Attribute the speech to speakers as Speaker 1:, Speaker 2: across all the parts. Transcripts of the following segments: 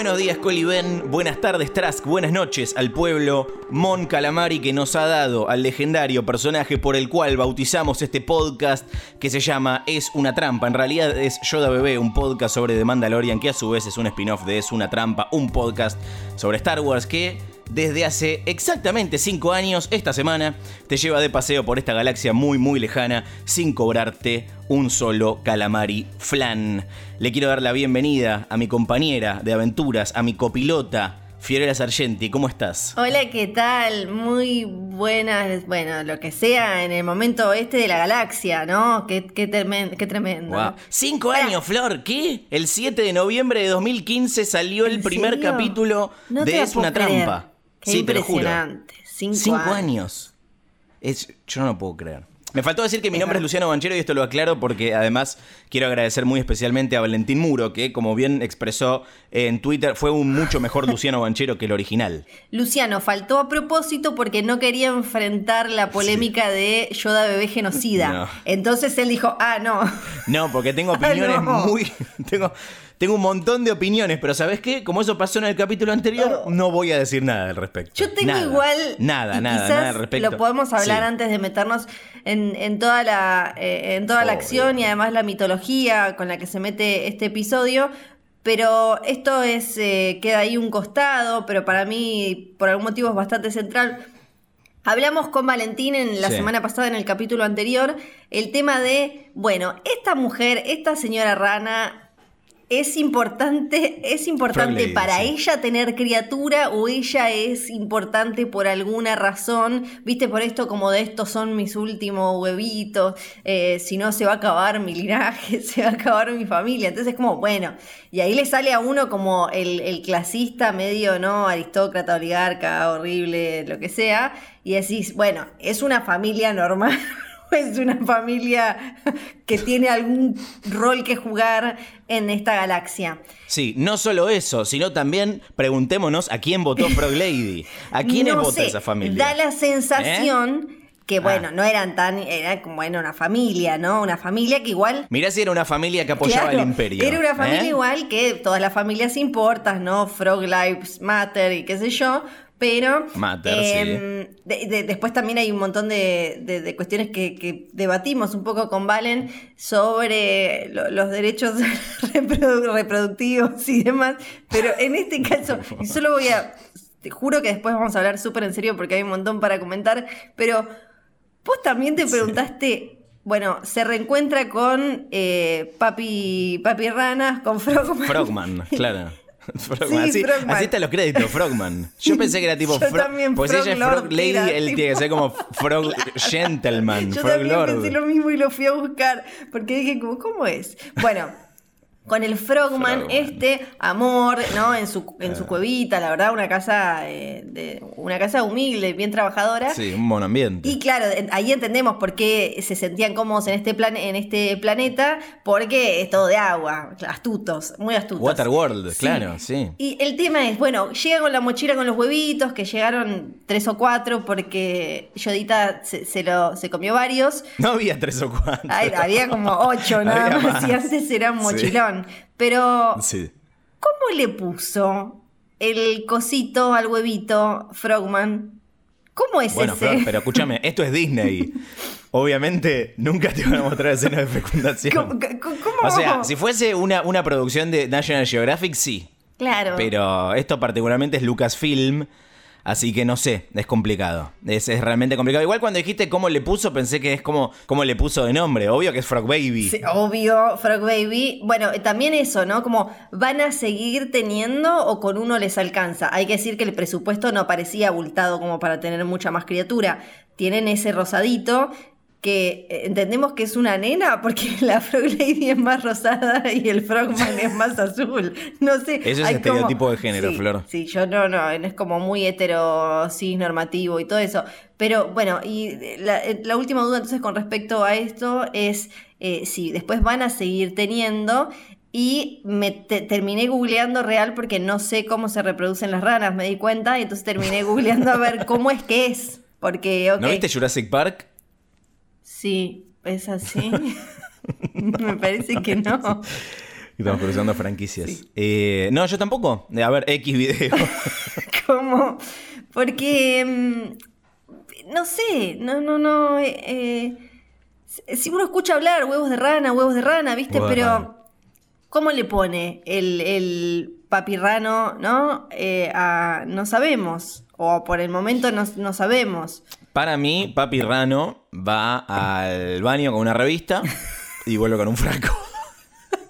Speaker 1: Buenos días, Coliben. Buenas tardes, Trask. Buenas noches al pueblo Mon Calamari que nos ha dado al legendario personaje por el cual bautizamos este podcast que se llama Es una trampa. En realidad es Yoda Bebé, un podcast sobre The Mandalorian que a su vez es un spin-off de Es una trampa, un podcast sobre Star Wars que desde hace exactamente 5 años, esta semana, te lleva de paseo por esta galaxia muy muy lejana sin cobrarte un solo calamari flan. Le quiero dar la bienvenida a mi compañera de aventuras, a mi copilota, Fiorella Sargenti, ¿cómo estás?
Speaker 2: Hola, ¿qué tal? Muy buenas, bueno, lo que sea en el momento este de la galaxia, ¿no? Qué, qué, qué tremendo.
Speaker 1: Wow. Cinco años, Flor, ¿qué? El 7 de noviembre de 2015 salió el primer
Speaker 2: serio?
Speaker 1: capítulo
Speaker 2: No
Speaker 1: de Es una
Speaker 2: creer.
Speaker 1: trampa.
Speaker 2: Qué
Speaker 1: sí, te lo juro.
Speaker 2: impresionante. Cinco,
Speaker 1: Cinco
Speaker 2: años.
Speaker 1: años. Es, yo no lo puedo creer. Me faltó decir que mi nombre es. Luciano Banchero y esto lo aclaro porque además quiero agradecer muy especialmente a Valentín Muro, que como bien expresó en Twitter, fue un mucho mejor Luciano Banchero que el original.
Speaker 2: Luciano faltó a propósito porque no quería enfrentar la polémica de Yoda bebé genocida.
Speaker 1: No.
Speaker 2: Entonces él dijo, ah, no.
Speaker 1: No, porque tengo opiniones
Speaker 2: Ah, no.
Speaker 1: muy. Tengo, tengo un montón de opiniones, pero ¿sabes qué? Como eso pasó en el capítulo anterior, no voy a decir nada al respecto.
Speaker 2: Yo tengo
Speaker 1: Nada.
Speaker 2: igual.
Speaker 1: Nada,
Speaker 2: y
Speaker 1: nada,
Speaker 2: quizás
Speaker 1: nada al respecto.
Speaker 2: Lo podemos hablar
Speaker 1: Sí.
Speaker 2: antes de meternos en, en toda la, eh, en toda la
Speaker 1: Obvio.
Speaker 2: acción y además la mitología con la que se mete este episodio. Pero esto es eh, queda ahí un costado, pero para mí, por algún motivo, es bastante central. Hablamos con Valentín en la
Speaker 1: Sí.
Speaker 2: semana pasada, en el capítulo anterior, el tema de, bueno, esta mujer, esta señora rana, es importante, es importante para ella tener criatura o ella es importante por alguna razón, viste, por esto como de estos son mis últimos huevitos, eh, si no se va a acabar mi linaje, se va a acabar mi familia, entonces como, bueno, y ahí le sale a uno como el, el clasista medio, ¿no? Aristócrata, oligarca, horrible, lo que sea, y decís, bueno, es una familia normal. Es una familia que tiene algún rol que jugar en esta galaxia.
Speaker 1: Sí, no solo eso, sino también preguntémonos a quién votó Frog Lady. ¿A quiénes
Speaker 2: No
Speaker 1: vota
Speaker 2: sé,
Speaker 1: esa familia?
Speaker 2: Da la sensación que, bueno,
Speaker 1: Ah.
Speaker 2: no eran tan. Era como bueno, una familia, ¿no? Una familia que igual.
Speaker 1: Mirá si era una familia que apoyaba
Speaker 2: Claro,
Speaker 1: el imperio.
Speaker 2: Era una familia
Speaker 1: ¿eh?
Speaker 2: igual que todas las familias importas, ¿no? Frog Lives Matter y qué sé yo. Pero
Speaker 1: Matter,
Speaker 2: em, de- de- después también hay un montón de, cuestiones que, que debatimos un poco con Valen sobre lo- los derechos reprodu- reproductivos y demás. Pero en este caso, y solo voy a. Te juro que después vamos a hablar súper en serio porque hay un montón para comentar. Pero vos también te preguntaste. Bueno, se reencuentra con eh, Papi, Papi Ranas, con Frogman.
Speaker 1: Frogman, claro. Frogman,
Speaker 2: Sí,
Speaker 1: así,
Speaker 2: Frogman.
Speaker 1: así están los créditos, Frogman. Yo pensé que era tipo Frog.
Speaker 2: también,
Speaker 1: Pues ella es
Speaker 2: Frog
Speaker 1: Lady,
Speaker 2: era
Speaker 1: él
Speaker 2: tipo-
Speaker 1: tiene que ser como Frog Gentleman,
Speaker 2: Yo
Speaker 1: Frog
Speaker 2: también
Speaker 1: Lord.
Speaker 2: pensé lo mismo y lo fui a buscar, porque dije, como, ¿cómo es? Bueno, con el Frogman,
Speaker 1: Frogman.
Speaker 2: este amor, ¿no? En su, en su cuevita, la verdad, una casa, eh, de, una casa humilde, bien trabajadora.
Speaker 1: Sí, un buen ambiente.
Speaker 2: Y claro, ahí entendemos por qué se sentían cómodos en este, plan, en este planeta, porque es todo de agua, astutos, muy astutos.
Speaker 1: Waterworld,
Speaker 2: Sí.
Speaker 1: claro, sí.
Speaker 2: Y el tema es, bueno, llega con la mochila con los huevitos, que llegaron tres o cuatro, porque Yodita se, se lo, se comió varios.
Speaker 1: No había tres o cuatro.
Speaker 2: Ay, había como ocho nada
Speaker 1: Había
Speaker 2: más, y antes era un
Speaker 1: Sí.
Speaker 2: Pero,
Speaker 1: Sí.
Speaker 2: ¿cómo le puso el cosito al huevito Frogman? ¿Cómo es
Speaker 1: Bueno,
Speaker 2: ese?
Speaker 1: Flor, pero escúchame, esto es Disney. Obviamente nunca te van a mostrar escenas de fecundación.
Speaker 2: ¿Cómo- cómo- cómo?
Speaker 1: O sea, si fuese una, una producción de National Geographic, sí.
Speaker 2: Claro.
Speaker 1: Pero esto particularmente es Lucasfilm, así que no sé, es complicado. Es, realmente complicado. Igual cuando dijiste cómo le puso, pensé que es como cómo le puso de nombre. Obvio que es Frog Baby.
Speaker 2: Obvio, Frog Baby. Bueno, también eso, ¿no? Como van a seguir teniendo o con uno les alcanza. Hay que decir que el presupuesto no parecía abultado como para tener mucha más criatura. Tienen ese rosadito que eh, entendemos que es una nena porque la Frog Lady es más rosada y el Frogman es más azul. No sé.
Speaker 1: Eso es estereotipo de género,
Speaker 2: Sí,
Speaker 1: Flor.
Speaker 2: Sí, yo no, no, es como muy hetero, cis normativo y todo eso. Pero bueno, y la, la última duda entonces con respecto a esto es eh, si después van a seguir teniendo. Y me te- terminé googleando real porque no sé cómo se reproducen las ranas, me di cuenta, y entonces terminé googleando a ver cómo es que es. Porque.
Speaker 1: ¿No viste Jurassic Park?
Speaker 2: Sí, es así. Me parece que no.
Speaker 1: Estamos cruzando franquicias. Eh, no, yo tampoco. A ver, X video.
Speaker 2: ¿Cómo? Porque. mm, No sé, no, no, no. eh, eh, si uno escucha hablar huevos de rana, huevos de rana, ¿viste? Pero. ¿Cómo le pone el, el papirrano, no? Eh, a- no sabemos. O por el momento no, no sabemos.
Speaker 1: Para mí, Papi Rano va al baño con una revista y vuelve con un fraco.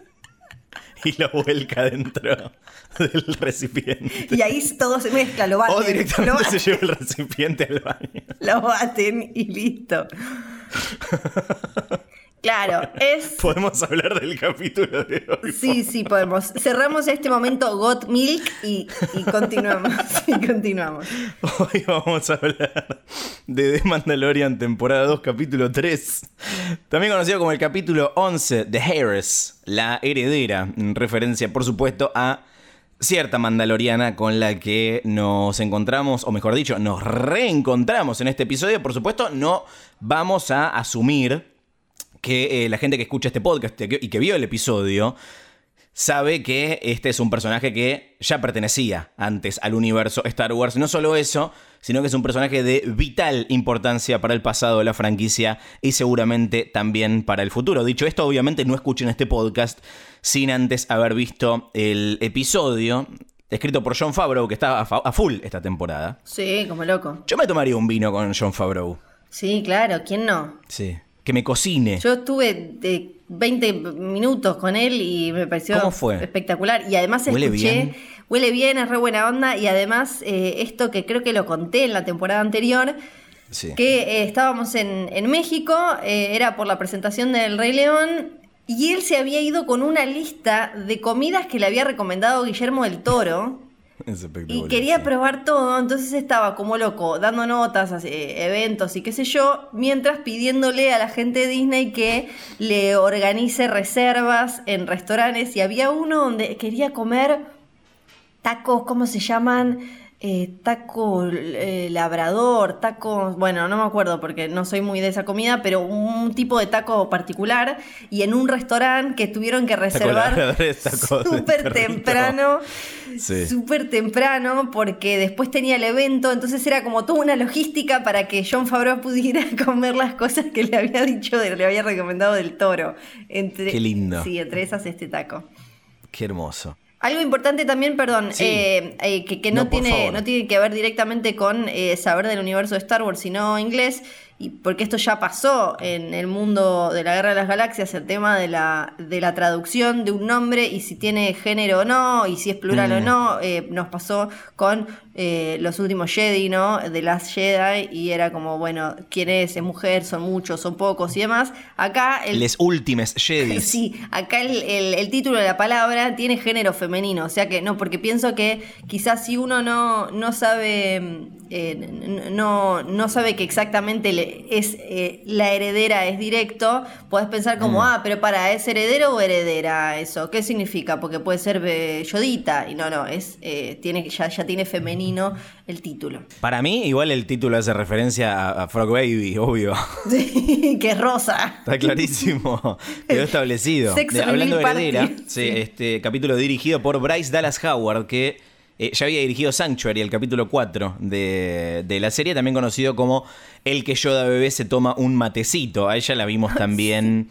Speaker 1: y lo vuelca dentro del recipiente.
Speaker 2: Y ahí todo se mezcla, lo baten.
Speaker 1: O
Speaker 2: lo
Speaker 1: directamente se lleva el recipiente al baño.
Speaker 2: lo baten y listo. Claro, es.
Speaker 1: Podemos hablar del capítulo de hoy.
Speaker 2: Sí, sí, podemos. Cerramos este momento Got Milk y, y continuamos. Y continuamos.
Speaker 1: Hoy vamos a hablar de The Mandalorian temporada 2, capítulo 3. También conocido como el capítulo 11 de Heiress, la heredera, en referencia, por supuesto, a cierta mandaloriana con la que nos encontramos, o mejor dicho, nos reencontramos en este episodio. Por supuesto, no vamos a asumir que eh, la gente que escucha este podcast y que vio el episodio sabe que este es un personaje que ya pertenecía antes al universo Star Wars. No solo eso, sino que es un personaje de vital importancia para el pasado de la franquicia y seguramente también para el futuro. Dicho esto, obviamente no escuchen este podcast sin antes haber visto el episodio escrito por John Favreau, que está a, full esta temporada.
Speaker 2: Sí, como loco.
Speaker 1: Yo me tomaría un vino con John Favreau.
Speaker 2: Sí, claro, ¿quién no?
Speaker 1: Sí. Que me cocine.
Speaker 2: Yo estuve de 20 minutos con él y me pareció
Speaker 1: ¿Cómo fue?
Speaker 2: espectacular. Y además
Speaker 1: ¿Huele
Speaker 2: escuché,
Speaker 1: bien?
Speaker 2: huele bien, es re buena onda. Y además, eh, esto que creo que lo conté en la temporada anterior,
Speaker 1: Sí.
Speaker 2: que eh, estábamos en, en México, eh, era por la presentación del Rey León, y él se había ido con una lista de comidas que le había recomendado Guillermo del Toro.
Speaker 1: Es
Speaker 2: Y quería
Speaker 1: sí.
Speaker 2: probar todo, entonces estaba como loco, dando notas, eh, eventos y qué sé yo, mientras pidiéndole a la gente de Disney que le organice reservas en restaurantes. Y había uno donde quería comer tacos, ¿cómo se llaman? Eh, taco eh, labrador, tacos, bueno, no me acuerdo porque no soy muy de esa comida, pero un tipo de taco particular y en un restaurante que tuvieron que reservar
Speaker 1: labrador es taco de
Speaker 2: súper temprano,
Speaker 1: Sí.
Speaker 2: súper temprano porque después tenía el evento, entonces era como toda una logística para que John Favreau pudiera comer las cosas que le había dicho, de- le había recomendado del toro. Entre,
Speaker 1: Qué lindo.
Speaker 2: Sí, entre esas este taco.
Speaker 1: Qué hermoso.
Speaker 2: Algo importante también, perdón,
Speaker 1: Sí.
Speaker 2: eh, eh, que, que no,
Speaker 1: No,
Speaker 2: tiene, no tiene que ver directamente con eh, saber del universo de Star Wars, sino inglés, y porque esto ya pasó en el mundo de la Guerra de las Galaxias, el tema de la, de la traducción de un nombre y si tiene género o no, y si es plural o
Speaker 1: Mm.
Speaker 2: no, eh, nos pasó con eh, los últimos Jedi, ¿no? De las Jedi, y era como, bueno, ¿quién es? ¿Es mujer? ¿Son muchos? ¿Son pocos? Y demás. Acá el
Speaker 1: Les últimes Jedi.
Speaker 2: Sí, acá el, el- el título de la palabra tiene género femenino, o sea que no, porque pienso que quizás si uno no, no sabe, eh, no, no sabe que exactamente le- es eh, la heredera es directo, podés pensar como, ah, pero para, ¿es heredero o heredera eso? ¿Qué significa? Porque puede ser eh, yodita, y no, no, es, eh, tiene, ya, ya tiene femenino el título.
Speaker 1: Para mí, igual el título hace referencia a, a Frog Baby, obvio.
Speaker 2: Sí, que es rosa.
Speaker 1: Está clarísimo. Quedó establecido. Hablando de heredera, Sí. este capítulo dirigido por Bryce Dallas Howard, que eh, ya había dirigido Sanctuary, el capítulo 4 de, de la serie, también conocido como El que Yoda bebé se toma un matecito. A ella la vimos también.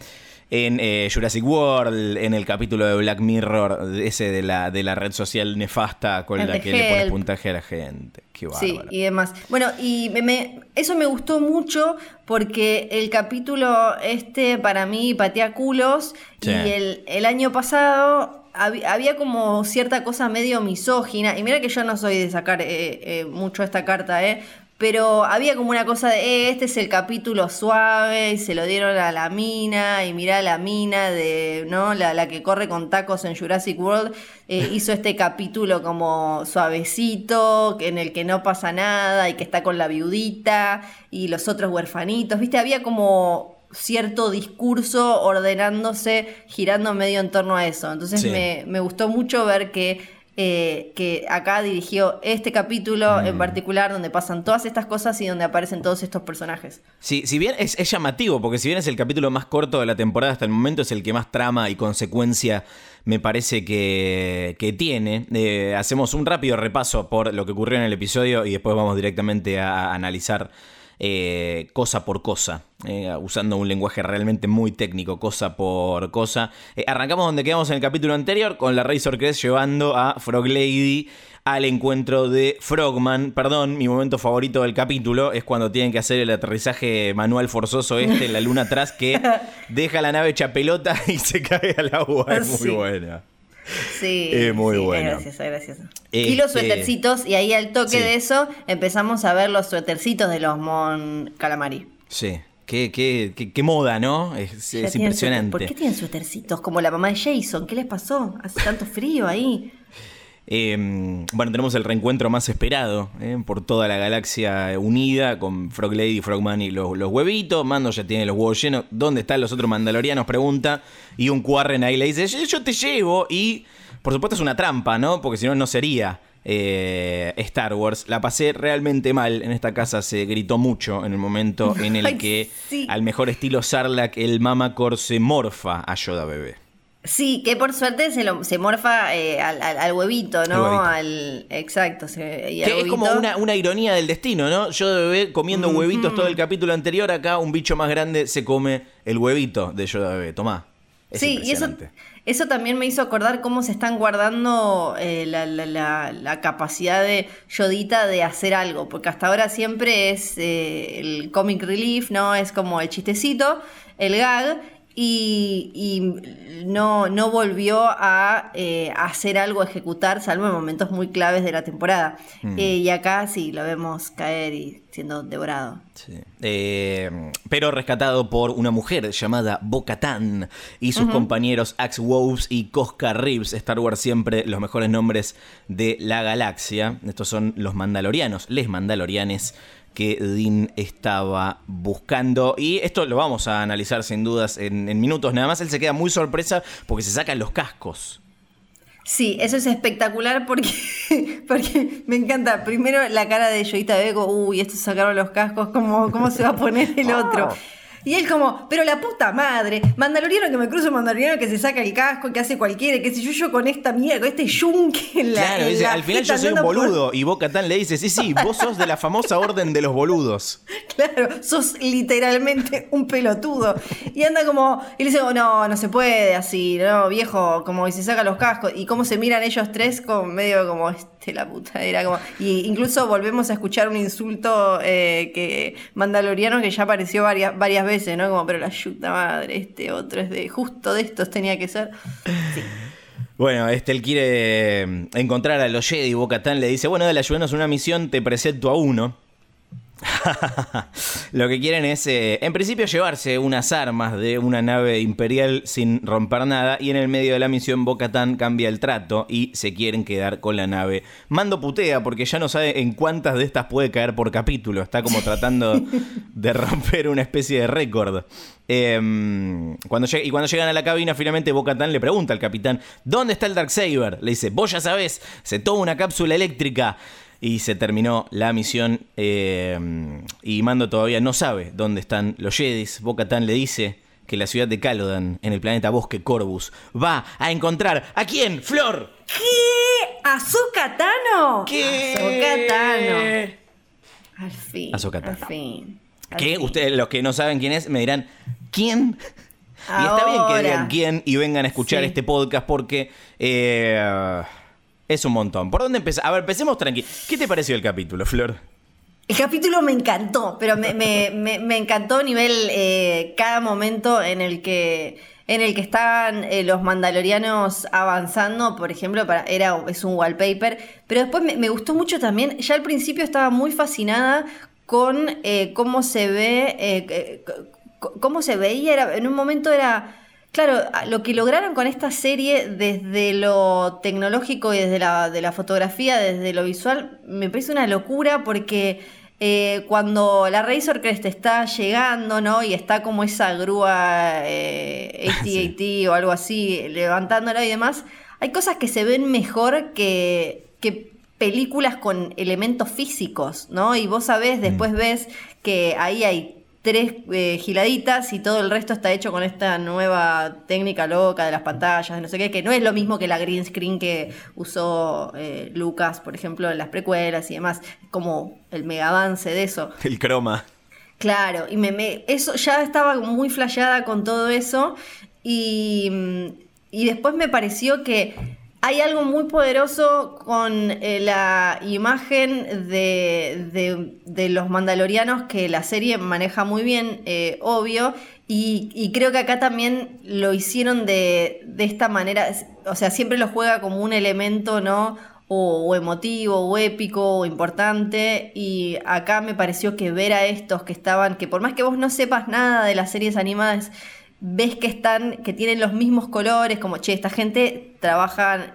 Speaker 1: En eh, Jurassic World, en el capítulo de Black Mirror, ese de la, de la red social nefasta con
Speaker 2: El
Speaker 1: la que le pone puntaje a la gente. Qué
Speaker 2: Sí, y demás. Bueno, y me- me- eso me gustó mucho porque el capítulo este para mí patea culos
Speaker 1: Sí.
Speaker 2: y el, el año pasado había como cierta cosa medio misógina y mira que yo no soy de sacar eh, eh, mucho esta carta, ¿eh? pero había como una cosa de, eh, este es el capítulo suave, y se lo dieron a la mina, y mirá la mina de, ¿no? La, la que corre con tacos en Jurassic World, eh, hizo este capítulo como suavecito, en el que no pasa nada, y que está con la viudita, y los otros huerfanitos, ¿viste? Había como cierto discurso ordenándose, girando medio en torno a eso. Entonces
Speaker 1: Sí.
Speaker 2: me, me gustó mucho ver que eh, que acá dirigió este capítulo en particular donde pasan todas estas cosas y donde aparecen todos estos personajes.
Speaker 1: Sí, si bien es, es llamativo, porque si bien es el capítulo más corto de la temporada hasta el momento, es el que más trama y consecuencia me parece que, que tiene. Eh, hacemos un rápido repaso por lo que ocurrió en el episodio y después vamos directamente a, a analizar eh, cosa por cosa, eh, usando un lenguaje realmente muy técnico, cosa por cosa. Eh, arrancamos donde quedamos en el capítulo anterior, con la Razor Crest llevando a Frog Lady al encuentro de Frogman. Perdón, mi momento favorito del capítulo es cuando tienen que hacer el aterrizaje manual forzoso este en la luna atrás que deja la nave hecha pelota y se cae al agua. Es muy
Speaker 2: Sí.
Speaker 1: buena.
Speaker 2: Sí,
Speaker 1: muy
Speaker 2: sí,
Speaker 1: bueno.
Speaker 2: Es gracioso. Y los
Speaker 1: Este-
Speaker 2: suétercitos, y ahí al toque
Speaker 1: Sí.
Speaker 2: de eso empezamos a ver los suétercitos de los Mon Calamari.
Speaker 1: Sí. Qué, qué- qué- qué moda, ¿no? Es, impresionante.
Speaker 2: ¿Por qué tienen suétercitos? Como la mamá de Jason, ¿qué les pasó? Hace tanto frío ahí.
Speaker 1: Eh, bueno, tenemos el reencuentro más esperado eh, por toda la galaxia unida con Frog Lady, Frogman y los, los huevitos. Mando ya tiene los huevos llenos. ¿Dónde están los otros mandalorianos? Pregunta. Y un Quarren ahí le dice: Yo, yo te llevo. Y por supuesto es una trampa, ¿no? Porque si no, no sería eh, Star Wars. La pasé realmente mal. En esta casa se gritó mucho en el momento en el que,
Speaker 2: sí.
Speaker 1: al mejor estilo Sarlacc, el Mamacor se morfa a Yoda bebé.
Speaker 2: Sí, que por suerte se, lo, se morfa eh, al, al- al huevito, ¿no?
Speaker 1: Al huevito.
Speaker 2: Al, exacto. se- y al
Speaker 1: Que es como una, una ironía del destino, ¿no? Yo de bebé comiendo huevitos todo el capítulo anterior, acá un bicho más grande se come el huevito de yo de bebé. Tomá. Es
Speaker 2: sí, y eso, eso también me hizo acordar cómo se están guardando eh, la, la- la- la capacidad de Yodita de hacer algo, porque hasta ahora siempre es eh, el comic relief, ¿no? Es como el chistecito, el gag, y, y no, no volvió a eh, hacer algo, ejecutar, salvo en momentos muy claves de la temporada.
Speaker 1: Mm.
Speaker 2: Eh, y acá sí lo vemos caer y siendo devorado.
Speaker 1: Sí. Eh, pero rescatado por una mujer llamada Bo-Katan y sus compañeros Axe Woves y Cosca Reeves. Star Wars siempre los mejores nombres de la galaxia. Estos son los mandalorianos, les mandalorianes que Dean estaba buscando. Y esto lo vamos a analizar sin dudas en, en minutos nada más. Él se queda muy sorpresa porque se sacan los cascos.
Speaker 2: Sí, eso es espectacular porque, porque me encanta. Primero la cara de Yoita Bego, uy, estos sacaron los cascos, ¿cómo, cómo se va a poner el otro? Y él como, pero la puta madre, mandaloriano que me cruza un mandaloriano que se saca el casco, que hace cualquiera, que si yo, yo con esta mierda, con este yunque en la
Speaker 1: Claro,
Speaker 2: en
Speaker 1: dice,
Speaker 2: la
Speaker 1: al final yo soy un
Speaker 2: por-
Speaker 1: boludo. Y Bo-Katan le dice, sí, sí, vos sos de la famosa orden de los boludos.
Speaker 2: Claro, sos literalmente un pelotudo. Y anda como, y le dice, oh, no, no se puede así, no, viejo, como y se saca los cascos. Y cómo se miran ellos tres, como medio como, la puta, era como. Y incluso volvemos a escuchar un insulto eh, que mandaloriano que ya apareció varias, varias veces, ¿no? Como, pero la chuta madre, este otro es de, justo de estos tenía que ser.
Speaker 1: Bueno, este, él quiere eh, encontrar a los Jedi. Bo-Katan le dice, bueno, dale, ayúdanos una misión, te presento a uno. Lo que quieren es, eh, en principio, llevarse unas armas de una nave imperial sin romper nada. Y en el medio de la misión, Bo-Katan cambia el trato y se quieren quedar con la nave. Mando putea porque ya no sabe en cuántas de estas puede caer por capítulo. Está como tratando de romper una especie de récord. Eh, cuando lleg- y cuando llegan a la cabina, finalmente Bo-Katan le pregunta al capitán: ¿Dónde está el Darksaber? Le dice: Vos ya sabés, se toma una cápsula eléctrica. Y se terminó la misión. eh, y Mando todavía no sabe dónde están los Jedis. Bo-Katan le dice que la ciudad de Calodan, en el planeta Bosque Corvus, va a encontrar a quién, Flor.
Speaker 2: ¿Qué? ¿Ahsoka Tano?
Speaker 1: ¿Qué?
Speaker 2: Tano. Al fin.
Speaker 1: Ahsoka Tano.
Speaker 2: Al fin. al
Speaker 1: Que
Speaker 2: fin.
Speaker 1: ustedes, los que no saben quién es, me dirán, ¿quién? Y está bien que digan quién y vengan a escuchar
Speaker 2: Sí.
Speaker 1: este podcast porque eh, es un montón. ¿Por dónde empezar? A ver, empecemos tranqui. ¿Qué te pareció el capítulo, Flor?
Speaker 2: El capítulo me encantó, pero me, me- me- encantó a nivel eh, cada momento en el que en el que estaban eh, los mandalorianos avanzando, por ejemplo, para, era, es un wallpaper, pero después me, me gustó mucho también, ya al principio estaba muy fascinada con eh, cómo se ve, eh, cómo se veía, era, en un momento era... Claro, lo que lograron con esta serie desde lo tecnológico y desde la, de la fotografía, desde lo visual, me parece una locura porque eh, cuando la Razor Crest está llegando, ¿no? Y está como esa grúa eh, AT-AT o algo así, levantándola y demás, hay cosas que se ven mejor que, que películas con elementos físicos, ¿no? Y vos sabés, mm. después ves que ahí hay tres eh, giladitas y todo el resto está hecho con esta nueva técnica loca de las pantallas, no sé qué, que no es lo mismo que la green screen que usó eh, Lucas, por ejemplo, en las precuelas y demás, como el mega avance de eso.
Speaker 1: El croma.
Speaker 2: Claro, y me, eso ya estaba muy flasheada con todo eso y, y después me pareció que hay algo muy poderoso con eh, la imagen de, los mandalorianos que la serie maneja muy bien, eh, obvio, y, creo que acá también lo hicieron de, esta manera, o sea, siempre lo juega como un elemento, ¿no? O, emotivo, o épico, o importante, y acá me pareció que ver a estos que estaban, que por más que vos no sepas nada de las series animadas, ves que están, que tienen los mismos colores, como, che, esta gente trabajan,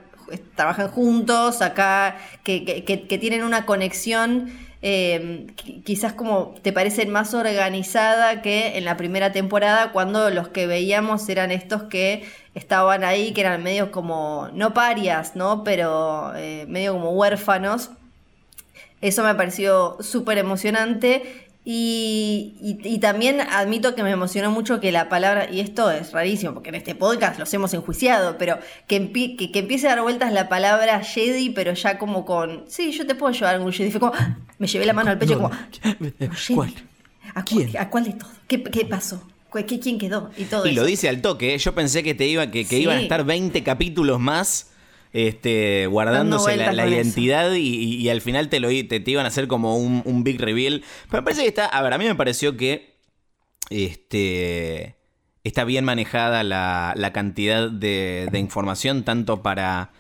Speaker 2: trabajan juntos acá, que, tienen una conexión eh, quizás como te parecen más organizada que en la primera temporada cuando los que veíamos eran estos que estaban ahí, que eran medio como, no parias, ¿no? Pero eh, medio como huérfanos. Eso me pareció súper emocionante y, también admito que me emocionó mucho que la palabra, y esto es rarísimo, porque en este podcast los hemos enjuiciado, pero que, que, empiece a dar vueltas la palabra Jedi, pero ya como con, sí, yo te puedo llevar algún Jedi. Fue como, me llevé la mano al pecho como,
Speaker 1: ¿cuál?
Speaker 2: ¿A, ¿Quién? ¿A cuál de todos? ¿Qué, pasó? ¿Quién quedó? Y todo
Speaker 1: Y lo dice al toque, ¿eh? yo pensé que te iba, que, que iban a estar 20 capítulos más este, guardándose la, identidad y, al final te, lo, te, iban a hacer como un, big reveal. Pero me parece que está, a ver, a mí me pareció que este, está bien manejada la, cantidad de, información, tanto para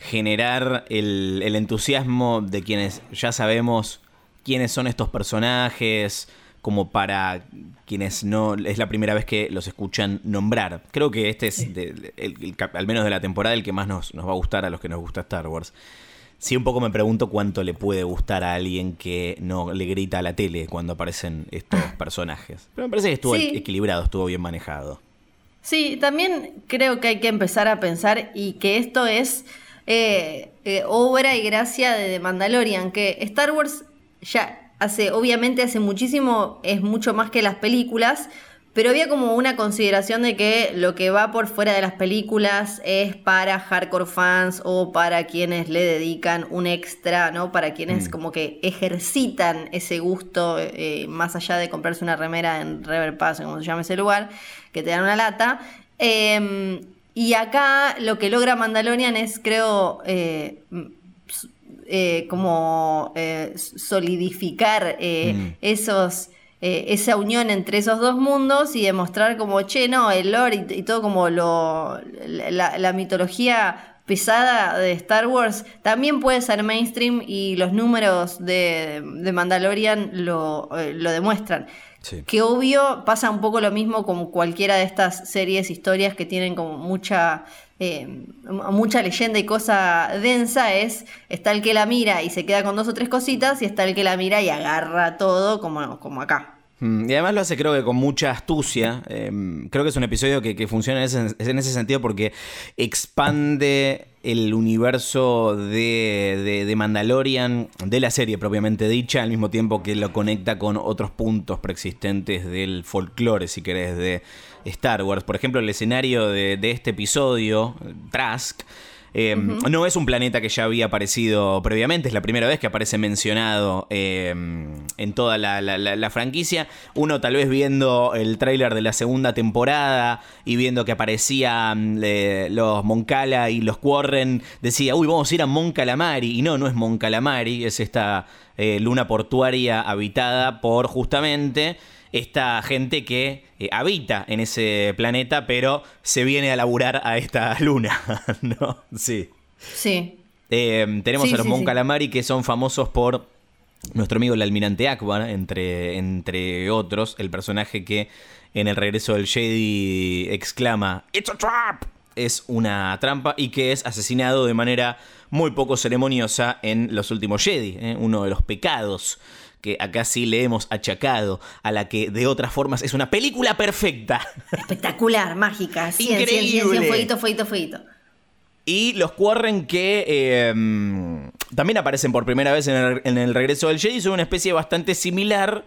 Speaker 1: generar el, el entusiasmo de quienes ya sabemos quiénes son estos personajes, como para quienes no es la primera vez que los escuchan nombrar. Creo que este es, el, al menos de la temporada, el que más nos, va a gustar a los que nos gusta Star Wars. Sí, un poco me pregunto cuánto le puede gustar a alguien que no le grita a la tele cuando aparecen estos personajes. Pero me parece que estuvo equilibrado, estuvo bien manejado.
Speaker 2: Sí, también creo que hay que empezar a pensar y que esto es eh, eh, obra y gracia de The Mandalorian, que Star Wars ya obviamente hace muchísimo, es mucho más que las películas, pero había como una consideración de que lo que va por fuera de las películas es para hardcore fans o para quienes le dedican un extra, ¿no? Para quienes mm. como que ejercitan ese gusto eh, más allá de comprarse una remera en Rever Pass, como se llama ese lugar, que te dan una lata. Em, y acá lo que logra Mandalorian es, creo, eh, eh, como eh, solidificar eh, mm. esos, esa unión entre esos dos mundos y demostrar como, che, no, el lore y, todo como lo, la, mitología pesada de Star Wars también puede ser mainstream y los números de, de Mandalorian lo, lo demuestran. Que obvio pasa un poco lo mismo con cualquiera de estas series, historias que tienen como mucha eh, mucha leyenda y cosa densa es, está el que la mira y se queda con dos o tres cositas y está el que la mira y agarra todo como, como acá.
Speaker 1: Mm, y además lo hace creo que con mucha astucia. Em, creo que es un episodio que, funciona en ese, en ese, sentido porque expande el universo de, de, Mandalorian, de la serie propiamente dicha, al mismo tiempo que lo conecta con otros puntos preexistentes del folclore, si querés, de Star Wars. Por ejemplo, el escenario de, de este episodio, Trask, Em, no es un planeta que ya había aparecido previamente, es la primera vez que aparece mencionado em, en toda la, franquicia. Uno tal vez viendo el tráiler de la segunda temporada y viendo que aparecían los Moncala y los Warren, decía, uy, vamos a ir a Mon Calamari. Y no, no es Mon Calamari, es esta eh, luna portuaria habitada por justamente esta gente que eh, habita en ese planeta, pero se viene a laburar a esta luna, ¿no? Sí.
Speaker 2: Sí.
Speaker 1: Eh, tenemos a los Mon Calamari que son famosos por nuestro amigo el almirante Akbar, entre, entre otros, el personaje que en el regreso del Jedi exclama It's a trap. Es una trampa y que es asesinado de manera muy poco ceremoniosa en los últimos Jedi, ¿eh? uno de los pecados que acá sí le hemos achacado a la que de otras formas es una película perfecta.
Speaker 2: Espectacular, mágica,
Speaker 1: Increíble.
Speaker 2: fueguito, fueguito, fueguito.
Speaker 1: Y los Quarren que eh, también aparecen por primera vez en el, en el regreso del Jedi son una especie bastante similar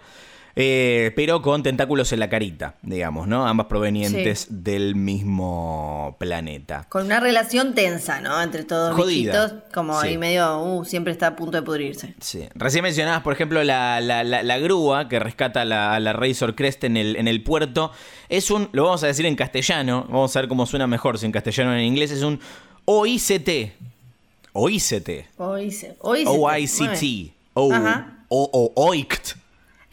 Speaker 1: eh, pero con tentáculos en la carita, digamos, ¿no? Ambas provenientes del mismo planeta.
Speaker 2: Con una relación tensa, ¿no? Entre todos los como ahí medio, uh, siempre está a punto de pudrirse.
Speaker 1: Sí. Recién mencionabas, por ejemplo, la, la, grúa que rescata a la, la, Razor Crest en el, en el puerto. Es un, lo vamos a decir en castellano, vamos a ver cómo suena mejor si en castellano o en inglés, es un OICT. OICT.
Speaker 2: OICT.
Speaker 1: OICT. O, o,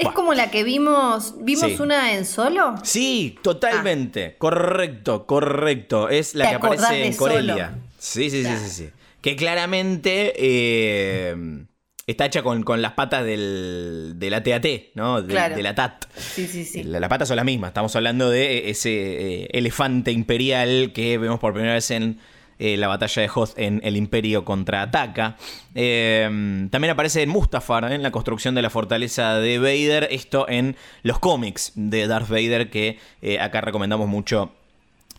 Speaker 2: ¿Es como la que vimos? ¿Vimos una en solo?
Speaker 1: Sí, totalmente. Correcto, correcto. Es la que aparece en Corelia. Sí, sí, sí, sí, sí. Que claramente eh, está hecha con, las patas del, de la TAT, ¿no? De, la TAT.
Speaker 2: Sí, sí, sí.
Speaker 1: las patas son las mismas. Estamos hablando de ese eh, elefante imperial que vemos por primera vez en eh, la batalla de Hoth en el Imperio contraataca. Eh, también aparece en Mustafar, en la construcción de la fortaleza de Vader, esto en los cómics de Darth Vader, que eh, acá recomendamos mucho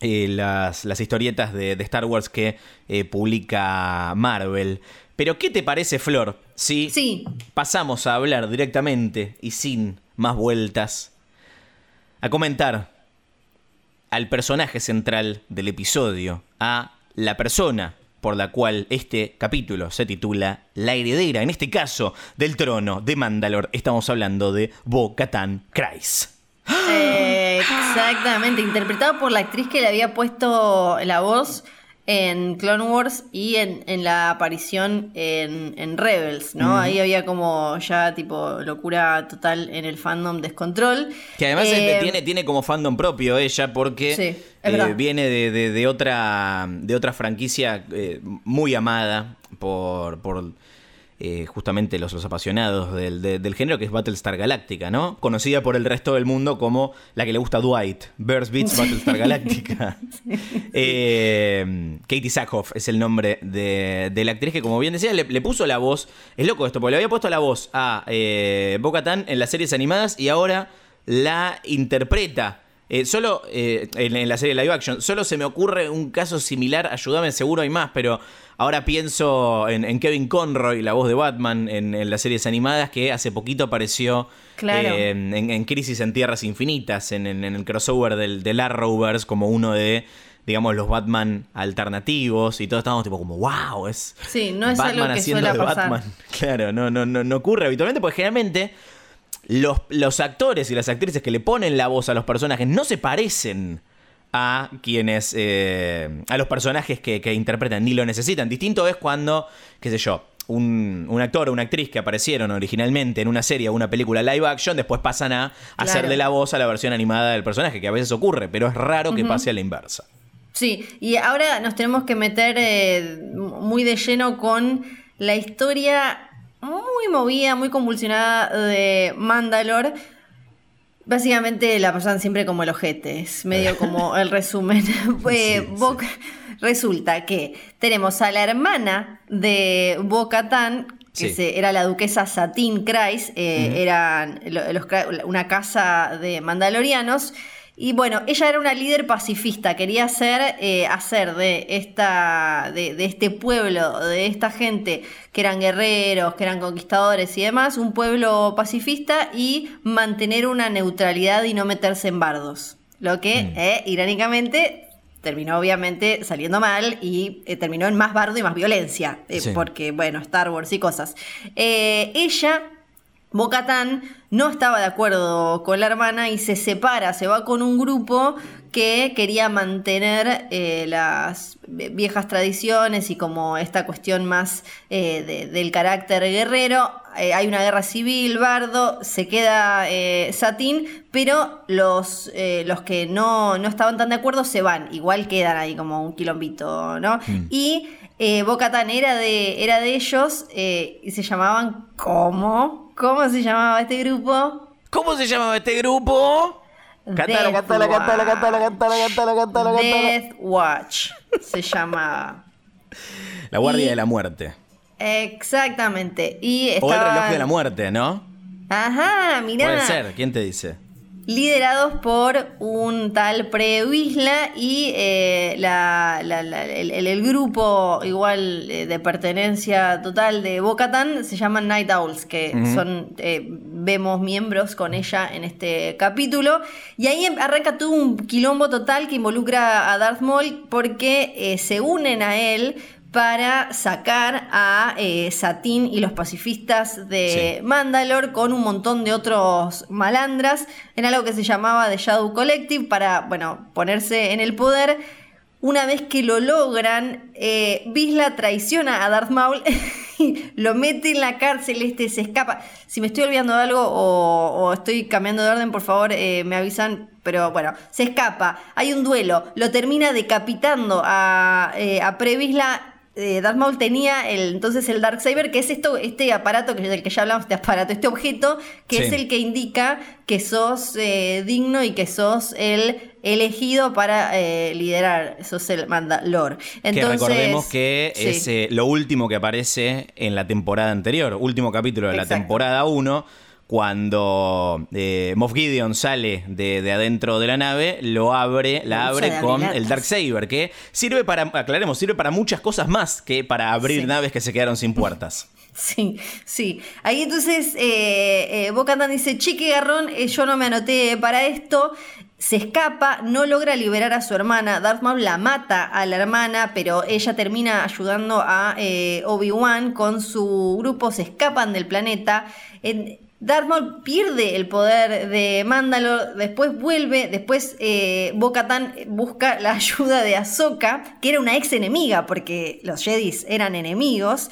Speaker 1: las, historietas de, Star Wars que publica Marvel. Pero, ¿qué te parece, Flor? Si
Speaker 2: sí.
Speaker 1: pasamos a hablar directamente y sin más vueltas, a comentar al personaje central del episodio, a la persona por la cual este capítulo se titula La heredera, en este caso, del trono de Mandalor. Estamos hablando de Bo-Katan Kryze.
Speaker 2: exactamente, interpretado por la actriz que le había puesto la voz en Clone Wars y en, la aparición en, Rebels, ¿no? Ahí había como ya tipo locura total en el fandom descontrol.
Speaker 1: Que además este, eh, tiene, tiene como fandom propio ella porque eh, viene de, otra, de otra franquicia eh, muy amada por, por eh, justamente los, los apasionados del, género, que es Battlestar Galactica, ¿no? Conocida por el resto del mundo como la que le gusta a Dwight, Bears Beats Battlestar Galactica. Eh, Katie Sackhoff es el nombre de, la actriz que, como bien decía, le, puso la voz. Es loco esto, porque le había puesto la voz a eh, Bo en las series animadas y ahora la interpreta eh, solo en, la serie live action, solo se me ocurre un caso similar, ayúdame, seguro hay más, pero Ahora pienso en, Kevin Conroy, la voz de Batman en, las series animadas, que hace poquito apareció eh, en, Crisis en Tierras Infinitas, en, el crossover del, del, Arrowverse, como uno de, digamos, los Batman alternativos. Y todos estábamos tipo como, wow, es
Speaker 2: sí, no es Batman algo que haciendo de Batman.
Speaker 1: Claro, no, no, no, no ocurre habitualmente, porque generalmente los, los actores y las actrices que le ponen la voz a los personajes no se parecen a quienes, eh, a los personajes que, interpretan, ni lo necesitan. Distinto es cuando, qué sé yo, un, actor o una actriz que aparecieron originalmente en una serie o una película live action, después pasan a hacerle la voz a la versión animada del personaje, que a veces ocurre, pero es raro que pase a la inversa.
Speaker 2: Sí, y ahora nos tenemos que meter eh, muy de lleno con la historia muy movida, muy convulsionada de Mandalore. Básicamente la pasan siempre como el ojete, es medio como el resumen. Resulta que tenemos a la hermana de Bo-Katan, que era la duquesa Satin Kreis, eh, eran una casa de mandalorianos, y bueno, ella era una líder pacifista, quería hacer, eh, hacer de, esta, de, este pueblo, de esta gente que eran guerreros, que eran conquistadores y demás, un pueblo pacifista y mantener una neutralidad y no meterse en bardos. Lo que, mm. eh, irónicamente, terminó obviamente saliendo mal y eh, terminó en más bardo y más violencia, porque, bueno, Star Wars y cosas. ella Bocatán no estaba de acuerdo con la hermana y se separa, se va con un grupo que quería mantener eh, las viejas tradiciones y como esta cuestión más eh, del carácter guerrero eh, hay una guerra civil, Bardo, se queda Satín, pero los, los que no, no estaban tan de acuerdo se van, igual quedan ahí como un quilombito, ¿no?
Speaker 1: Mm.
Speaker 2: Y eh, Bocatan era de, era de ellos eh, y se llamaban ¿cómo? ¿Cómo se llamaba este grupo?
Speaker 1: ¿Cómo se llamaba este grupo? Cantala,
Speaker 2: Death
Speaker 1: cantala, cantala, cantala,
Speaker 2: Watch.
Speaker 1: cantala, cantala, cantala, cantala.
Speaker 2: Death Watch se llamaba.
Speaker 1: La Guardia
Speaker 2: Y-
Speaker 1: de la Muerte.
Speaker 2: Exactamente. Y
Speaker 1: O el reloj de la muerte, ¿no?
Speaker 2: Ajá, mirá.
Speaker 1: Puede ser, ¿quién te dice?
Speaker 2: Liderados por un tal Previsla y eh, la- la- la- el, grupo igual eh, de pertenencia total de Bocatan se llaman Night Owls, que son, eh, vemos miembros con ella en este capítulo. Y ahí em- arranca todo un quilombo total que involucra a Darth Maul porque se unen a él para sacar a eh, Satín y los pacifistas de
Speaker 1: Sí.
Speaker 2: Mandalore con un montón de otros malandras en algo que se llamaba The Shadow Collective para, bueno, ponerse en el poder. Una vez que lo logran, eh, Visla traiciona a Darth Maul y lo mete en la cárcel, este se escapa. Si me estoy olvidando de algo o, o estoy cambiando de orden, por favor, eh, me avisan. Pero bueno, se escapa, hay un duelo, lo termina decapitando a, eh, a Previsla eh, Darth Maul tenía el, entonces el Darksaber, que es esto, este aparato que, del que ya hablamos, este aparato, este objeto, que
Speaker 1: Sí.
Speaker 2: es el que indica que sos eh, digno y que sos el elegido para eh, liderar, sos el Mandalor. Entonces,
Speaker 1: que recordemos que
Speaker 2: sí.
Speaker 1: es eh, lo último que aparece en la temporada anterior, último capítulo de la temporada 1, cuando eh, Moff Gideon sale de, de adentro de la nave, lo abre, la abre con el Darksaber, que sirve para, aclaremos, sirve para muchas cosas más que para abrir
Speaker 2: Sí.
Speaker 1: naves que se quedaron sin puertas.
Speaker 2: Sí, sí. Ahí entonces eh, eh, dice, chique garrón, eh, yo no me anoté para esto. Se escapa, no logra liberar a su hermana. Darth Maul la mata a la hermana, pero ella termina ayudando a eh, Obi-Wan con su grupo. Se escapan del planeta. En- Darth Maul pierde el poder de Mandalore, después vuelve, después eh, Bo-Katan busca la ayuda de Ahsoka, que era una ex enemiga, porque los Jedis eran enemigos.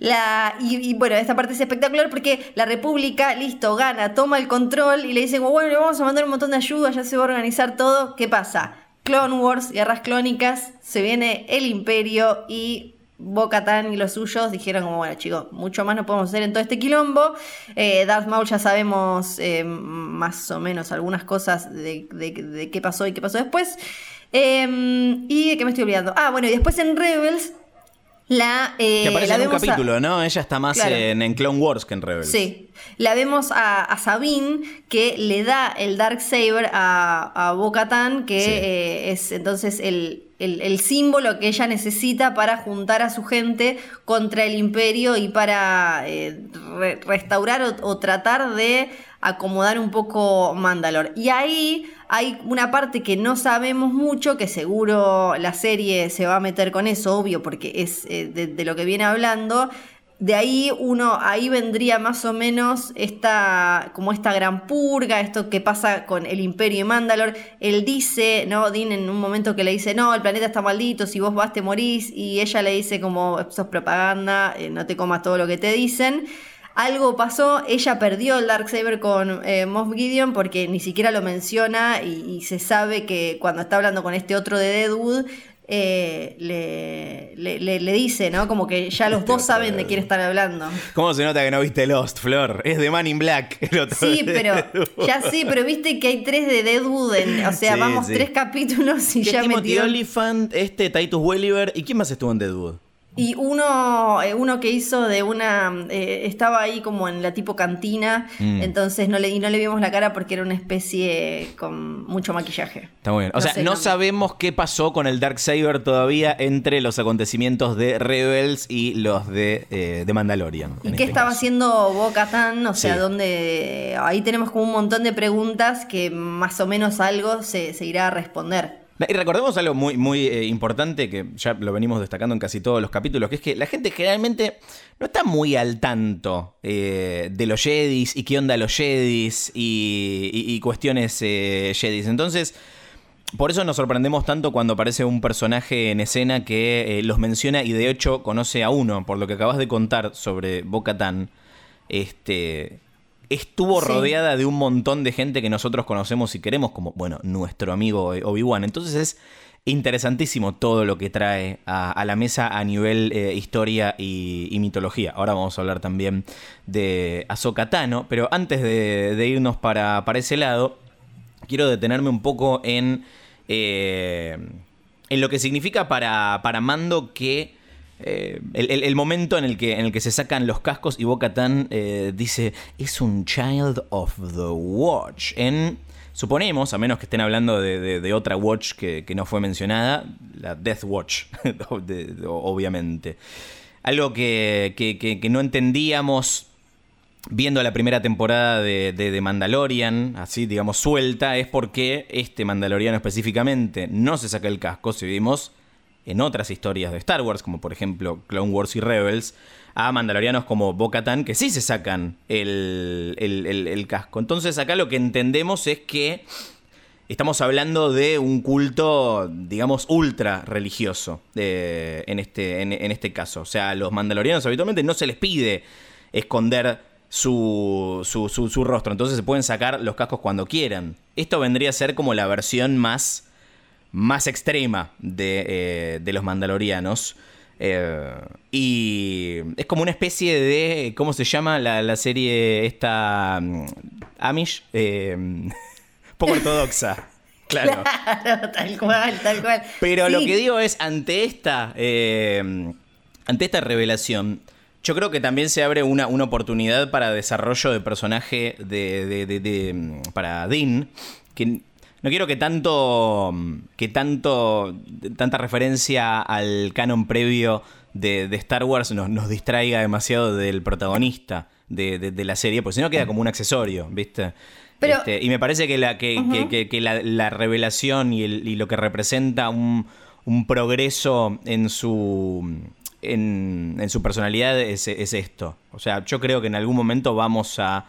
Speaker 2: La, y, y, bueno, esta parte es espectacular porque la República, listo, gana, toma el control y le dicen, bueno, le vamos a mandar un montón de ayuda, ya se va a organizar todo. ¿Qué pasa? Clone Wars, guerras clónicas, se viene el Imperio y Bo-Katan y los suyos dijeron como, bueno chicos, mucho más no podemos hacer en todo este quilombo. Eh, Darth Maul ya sabemos eh, más o menos algunas cosas de, de- de qué pasó y qué pasó después. Eh, ¿Y de qué me estoy olvidando? Ah, bueno, y después en Rebels, la... eh,
Speaker 1: que aparece
Speaker 2: la
Speaker 1: en un
Speaker 2: vemos a-
Speaker 1: capítulo, ¿no? Ella está más
Speaker 2: Claro.
Speaker 1: en, en Clone Wars que en Rebels.
Speaker 2: Sí. La vemos a, a Sabine que le da el Dark Saber a, a Bo-Katan, que
Speaker 1: Sí.
Speaker 2: eh, es entonces el, el- el símbolo que ella necesita para juntar a su gente contra el imperio y para eh, re- restaurar o, tratar de acomodar un poco Mandalore. Y ahí hay una parte que no sabemos mucho, que seguro la serie se va a meter con eso, obvio, porque es eh, de lo que viene hablando. De ahí uno, ahí vendría más o menos esta, como esta gran purga, esto que pasa con el Imperio y Mandalor. Él dice, ¿no? Dean en un momento que le dice, no, el planeta está maldito, si vos vas te morís. Y ella le dice como, esto es propaganda, eh, no te comas todo lo que te dicen. Algo pasó, ella perdió el Darksaber con eh, Gideon porque ni siquiera lo menciona y, y se sabe que cuando está hablando con este otro de Deadwood, eh, le, le, le- le dice, ¿no? Como que ya los
Speaker 1: Este
Speaker 2: dos saben de quién están hablando.
Speaker 1: ¿Cómo se nota que no viste Lost, Flor? Es de Man in Black. el otro
Speaker 2: Sí, pero
Speaker 1: Deadwood.
Speaker 2: ya sí, pero viste que hay tres de Deadwood, en- o sea,
Speaker 1: Sí,
Speaker 2: vamos
Speaker 1: sí.
Speaker 2: tres capítulos y ya
Speaker 1: Timothy
Speaker 2: metieron...
Speaker 1: Oliphant, este Titus Welliver. ¿Y quién más estuvo en Deadwood?
Speaker 2: Y uno, eh, uno que hizo de una. eh, estaba ahí como en la tipo cantina,
Speaker 1: Mm.
Speaker 2: entonces no le, y no le vimos la cara porque era una especie con mucho maquillaje.
Speaker 1: Está muy bien. O
Speaker 2: No
Speaker 1: sea,
Speaker 2: sé,
Speaker 1: no sabemos qué pasó con el Darksaber todavía entre los acontecimientos de Rebels y los de, eh, de Mandalorian.
Speaker 2: ¿Y qué
Speaker 1: este
Speaker 2: estaba
Speaker 1: caso.
Speaker 2: haciendo Boca Tan? O sea,
Speaker 1: Sí.
Speaker 2: donde ahí tenemos como un montón de preguntas que más o menos algo se, se irá a responder.
Speaker 1: Y recordemos algo muy, muy eh, importante que ya lo venimos destacando en casi todos los capítulos, que es que la gente generalmente no está muy al tanto eh, de los Jedis y qué onda los Jedis y, y- cuestiones eh, Jedis. Entonces, por eso nos sorprendemos tanto cuando aparece un personaje en escena que eh, los menciona y de hecho conoce a uno, por lo que acabas de contar sobre Bo-Katan. este, estuvo rodeada de un montón de gente que nosotros conocemos y queremos, como, bueno, nuestro amigo Obi-Wan. Entonces es interesantísimo todo lo que trae a, la mesa a nivel eh, historia y, mitología. Ahora vamos a hablar también de Ahsoka Tano, pero antes de, irnos para, para, ese lado, quiero detenerme un poco en, eh, en lo que significa para, para Mando que... Eh, el, momento en el, que, en el que se sacan los cascos y Boca Tan dice es un child of the watch en Suponemos, a menos que estén hablando de, otra Watch que, no fue mencionada, la Death Watch, obviamente. Algo que, no entendíamos viendo la primera temporada de, de, Mandalorian, así digamos suelta, es porque este Mandaloriano específicamente no se saca el casco, si vimos en otras historias de Star Wars, como por ejemplo Clone Wars y Rebels, a mandalorianos como Bo-Katan que sí se sacan el, casco. Entonces acá lo que entendemos es que estamos hablando de un culto, digamos, ultra religioso eh, en, este, en, este caso. O sea, a los mandalorianos habitualmente no se les pide esconder su, su, rostro, entonces se pueden sacar los cascos cuando quieran. Esto vendría a ser como la versión más, más extrema de, eh, de los mandalorianos. Eh, y es como una especie de. ¿Cómo se llama la, serie esta? Mm, Amish. Eh, poco ortodoxa. Claro.
Speaker 2: tal cual, tal cual.
Speaker 1: Pero lo que digo es, ante esta. Eh, ante esta revelación. Yo creo que también se abre una, una oportunidad para desarrollo de personaje de, de, mm, para Dean. Que no quiero que tanto. que tanto. tanta referencia al canon previo de, Star Wars nos, nos, distraiga demasiado del protagonista de, la serie, porque si no queda como un accesorio, ¿viste? Este, y me parece que la, que, la, revelación y, lo que representa un, progreso en su. En, su personalidad es, esto. O sea, yo creo que en algún momento vamos a,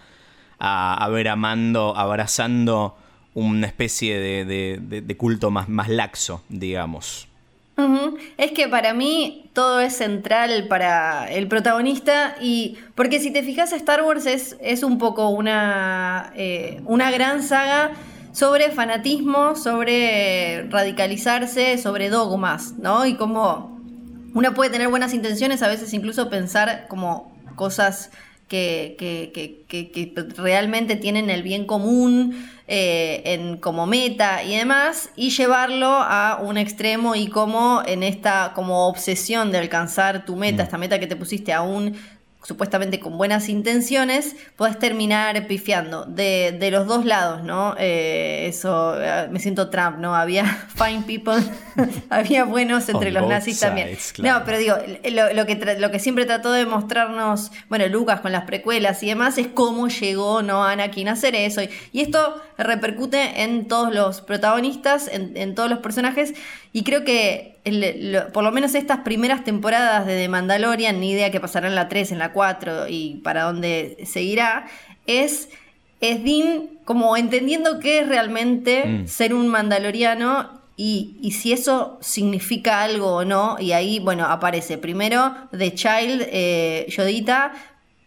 Speaker 1: a, ver a Mando abrazando una especie de, culto más, más laxo, digamos.
Speaker 2: Es que para mí todo es central para el protagonista y porque si te fijas Star Wars es, es un poco una, eh, una gran saga sobre fanatismo, sobre radicalizarse, sobre dogmas, ¿no? Y como uno puede tener buenas intenciones, a veces incluso pensar como cosas que, que, que, que realmente tienen el bien común eh, en, como meta y demás, y llevarlo a un extremo y como en esta como obsesión de alcanzar tu meta, mm. esta meta que te pusiste aún supuestamente con buenas intenciones, puedes terminar pifiando de, de los dos lados, ¿no? Eh, eso, eh, me siento Trump, ¿no? Había fine people, había buenos entre los nazis también. No, pero digo, lo, que lo que siempre trató de mostrarnos, bueno, Lucas con las precuelas y demás, es cómo llegó, ¿no? Anakin a hacer eso. Y, esto repercute en todos los protagonistas, en, en todos los personajes, y creo que por lo menos estas primeras temporadas de The Mandalorian, ni idea que pasará en la 3, en la 4 y para dónde seguirá, es, es Dean como entendiendo qué es realmente mm. ser un mandaloriano y, si eso significa algo o no, y ahí, bueno, aparece primero The Child, eh, Yodita,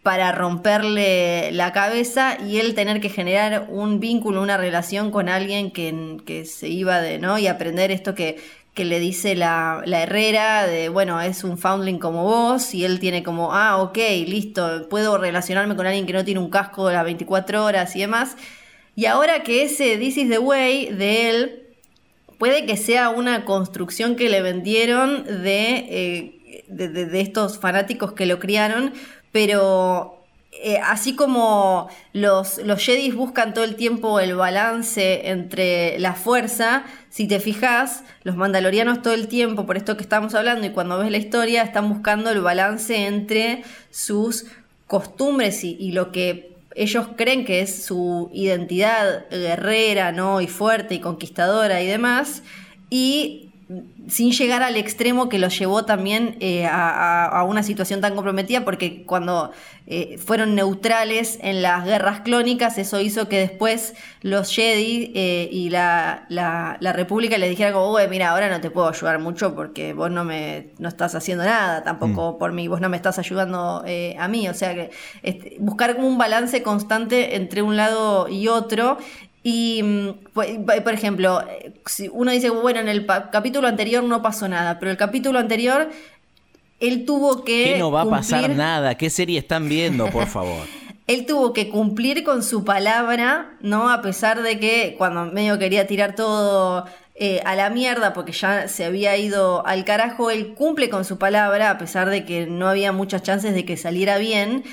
Speaker 2: para romperle la cabeza y él tener que generar un vínculo, una relación con alguien que, que se iba de, ¿no? Y aprender esto que, que le dice la, Herrera de, bueno, es un foundling como vos, y él tiene como, ah, ok, listo, puedo relacionarme con alguien que no tiene un casco de las 24 horas y demás. Y ahora que ese This is the Way de él puede que sea una construcción que le vendieron de, eh, de estos fanáticos que lo criaron, pero eh, así como los, los Jedis buscan todo el tiempo el balance entre la fuerza, si te fijas, los mandalorianos todo el tiempo, por esto que estamos hablando, y cuando ves la historia, están buscando el balance entre sus costumbres y, lo que ellos creen que es su identidad guerrera, ¿no? Y fuerte y conquistadora y demás, y sin llegar al extremo que los llevó también eh, a, una situación tan comprometida, porque cuando eh, fueron neutrales en las guerras clónicas, eso hizo que después los Jedi eh, y la, la, República les dijeran como, mira, ahora no te puedo ayudar mucho porque vos no me no estás haciendo nada tampoco mm. por mí, vos no me estás ayudando a mí, o sea que este, buscar un balance constante entre un lado y otro y, mm, por ejemplo, si uno dice, bueno, en el capítulo anterior no pasó nada, pero el capítulo anterior, él tuvo que...
Speaker 1: ¿Qué no va a pasar nada? ¿Qué serie están viendo, por favor?
Speaker 2: él tuvo que cumplir con su palabra, ¿no? A pesar de que cuando medio quería tirar todo eh, a la mierda porque ya se había ido al carajo, él cumple con su palabra, a pesar de que no había muchas chances de que saliera bien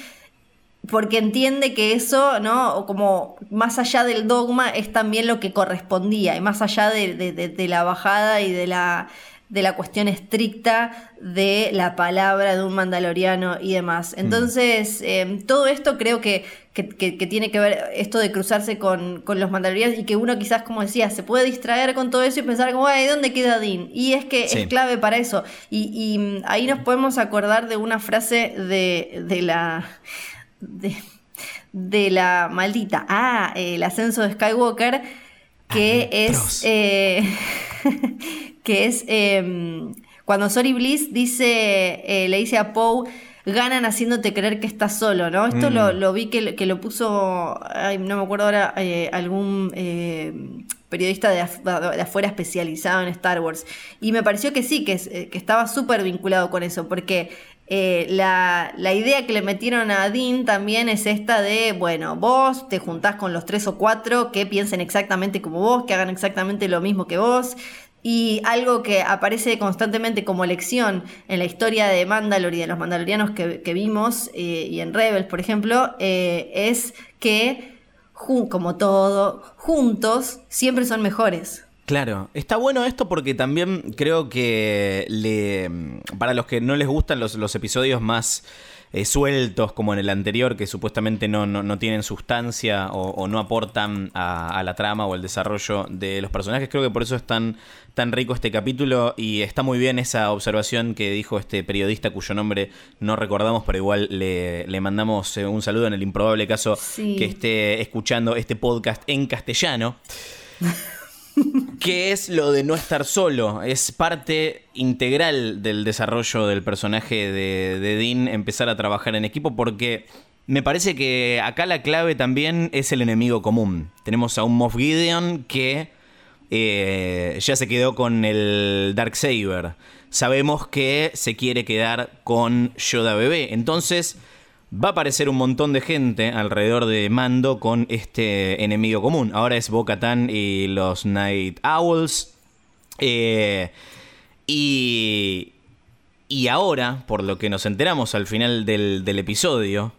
Speaker 2: porque entiende que eso, ¿no? Como más allá del dogma es también lo que correspondía, y más allá de, la bajada y de la, de la cuestión estricta de la palabra de un mandaloriano y demás. Mm. Entonces, em, todo esto creo que, que, tiene que ver esto de cruzarse con, los mandalorianos y que uno quizás, como decía, se puede distraer con todo eso y pensar como, ay, ¿dónde queda Dean? Y es que es clave para eso. Y, y, mm, ahí nos podemos acordar de una frase de, de la de, la maldita. Ah, el ascenso de Skywalker, que es. Eh, que es. Em, cuando Sorry Bliss dice, eh, le dice a Poe, ganan haciéndote creer que estás solo, ¿no? Esto lo, mm. vi que, que, lo puso, no me acuerdo ahora, eh, algún periodista de, afuera especializado en Star Wars. Y me pareció que sí, que, que estaba súper vinculado con eso, porque eh, la, idea que le metieron a Dean también es esta de, bueno, vos te juntás con los tres o cuatro que piensen exactamente como vos, que hagan exactamente lo mismo que vos. Y algo que aparece constantemente como lección en la historia de Mandalore y de los mandalorianos que, vimos, eh, y en Rebels, por ejemplo, eh, es que, como todo, juntos siempre son mejores.
Speaker 1: Claro, está bueno esto porque también creo que le, para los que no les gustan los, episodios más eh, sueltos como en el anterior, que supuestamente no, no, tienen sustancia o, no aportan a, la trama o el desarrollo de los personajes, creo que por eso es tan, tan rico este capítulo y está muy bien esa observación que dijo este periodista cuyo nombre no recordamos, pero igual le, le mandamos eh, un saludo en el improbable caso que esté escuchando este podcast en castellano. ¿Qué es lo de no estar solo? Es parte integral del desarrollo del personaje de, Dean empezar a trabajar en equipo porque me parece que acá la clave también es el enemigo común. Tenemos a un Moff Gideon que eh, ya se quedó con el Dark Saber. Sabemos que se quiere quedar con Yoda Bebé. Entonces va a aparecer un montón de gente alrededor de Mando con este enemigo común. Ahora es bo y los Night Owls. Eh, y, y ahora, por lo que nos enteramos al final del, del episodio,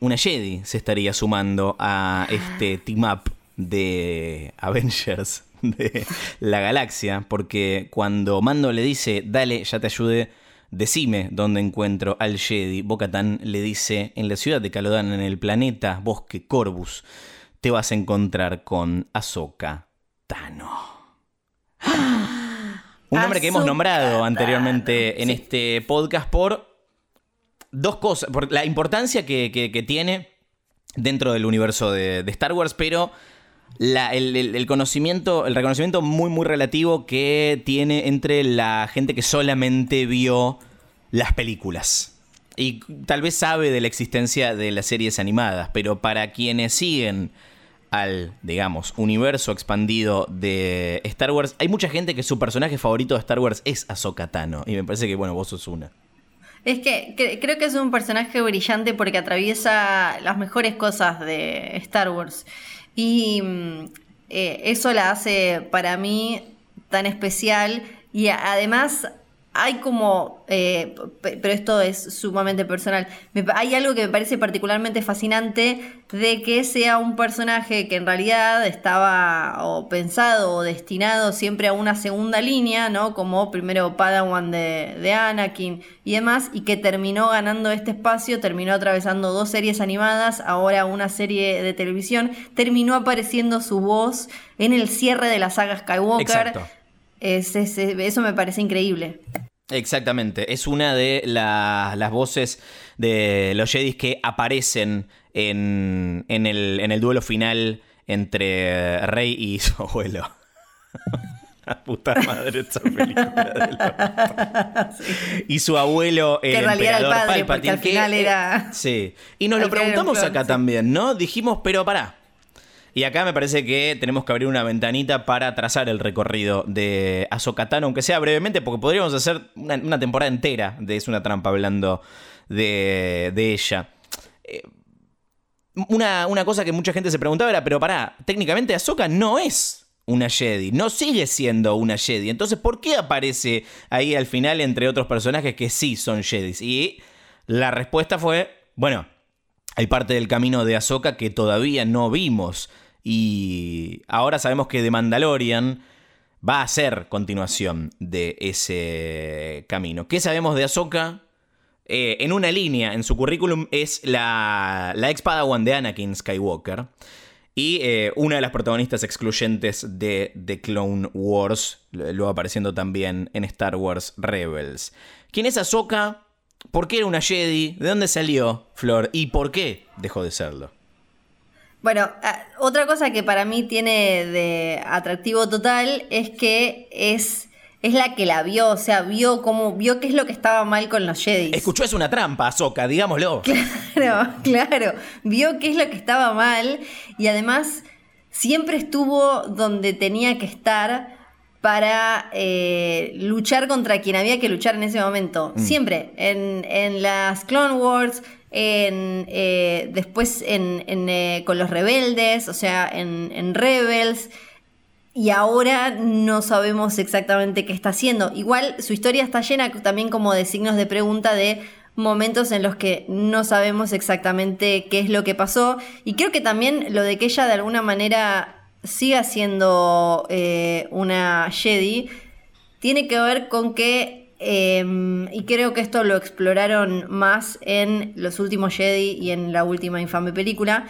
Speaker 1: una Jedi se estaría sumando a este team up de Avengers de la galaxia, porque cuando Mando le dice, dale, ya te ayude, Decime dónde encuentro al Jedi. Bocatán le dice: En la ciudad de Calodan, en el planeta Bosque Corvus, te vas a encontrar con Ahsoka Tano. Un nombre que hemos nombrado anteriormente en este podcast por dos cosas. Por la importancia que, tiene dentro del universo de, Star Wars, pero el, conocimiento, el reconocimiento muy, muy relativo que tiene entre la gente que solamente vio las películas. Y tal vez sabe de la existencia de las series animadas, pero para quienes siguen al, digamos, universo expandido de Star Wars, hay mucha gente que su personaje favorito de Star Wars es Ahsoka Tano. Y me parece que, bueno, vos sos una.
Speaker 2: Es que, creo que es un personaje brillante porque atraviesa las mejores cosas de Star Wars. Y mm, eh, eso la hace para mí tan especial. Y además hay como, eh, pero esto es sumamente personal, hay algo que me parece particularmente fascinante de que sea un personaje que en realidad estaba o pensado o destinado siempre a una segunda línea, ¿no? Como primero Padawan de, de Anakin y demás, y que terminó ganando este espacio, terminó atravesando dos series animadas, ahora una serie de televisión, terminó apareciendo su voz en el cierre de la saga Skywalker. Es, es- eso me parece increíble.
Speaker 1: Exactamente, es una de la- las voces de los Jedis que aparecen en, en el, en el duelo final entre Rey y su abuelo. La puta madre esa película orto. Y su abuelo, el
Speaker 2: Que era el
Speaker 1: emperador
Speaker 2: padre,
Speaker 1: Palpatine,
Speaker 2: al
Speaker 1: que,
Speaker 2: final
Speaker 1: eh,
Speaker 2: era-
Speaker 1: Sí, y nos lo preguntamos acá
Speaker 2: sí.
Speaker 1: también, ¿no? Dijimos, pero pará. Y acá me parece que tenemos que abrir una ventanita para trazar el recorrido de Ahsoka Tano, aunque sea brevemente, porque podríamos hacer una, temporada entera de Es una trampa hablando de, de ella. Eh, Una, una cosa que mucha gente se preguntaba era, pero pará, técnicamente Ahsoka no es una Jedi, no sigue siendo una Jedi. Entonces, ¿por qué aparece ahí al final entre otros personajes que sí son Jedis? Y la respuesta fue, bueno, hay parte del camino de Ahsoka que todavía no vimos. Y ahora sabemos que The Mandalorian va a ser continuación de ese camino. ¿Qué sabemos de Ahsoka? Eh, en una línea en su currículum es la, la ex Padawan de Anakin Skywalker. Y eh, una de las protagonistas excluyentes de The Clone Wars, luego apareciendo también en Star Wars Rebels. ¿Quién es Ahsoka? ¿Por qué era una Jedi? ¿De dónde salió Flor? ¿Y por qué dejó de serlo?
Speaker 2: Bueno, ah, otra cosa que para mí tiene de atractivo total es que es, es la que la vio, o sea, vio cómo, vio qué es lo que estaba mal con los Jedi.
Speaker 1: Escuchó es una trampa, Ahsoka, digámoslo.
Speaker 2: Claro, claro. Vio qué es lo que estaba mal y además siempre estuvo donde tenía que estar para eh, luchar contra quien había que luchar en ese momento. Siempre. En, en las Clone Wars, en, eh, después en, en, eh, con los rebeldes, o sea, en, en Rebels. Y ahora no sabemos exactamente qué está haciendo. Igual su historia está llena también como de signos de pregunta de momentos en los que no sabemos exactamente qué es lo que pasó. Y creo que también lo de que ella de alguna manera siga siendo eh, una Jedi tiene que ver con que, eh, y creo que esto lo exploraron más en los últimos Jedi y en la última infame película,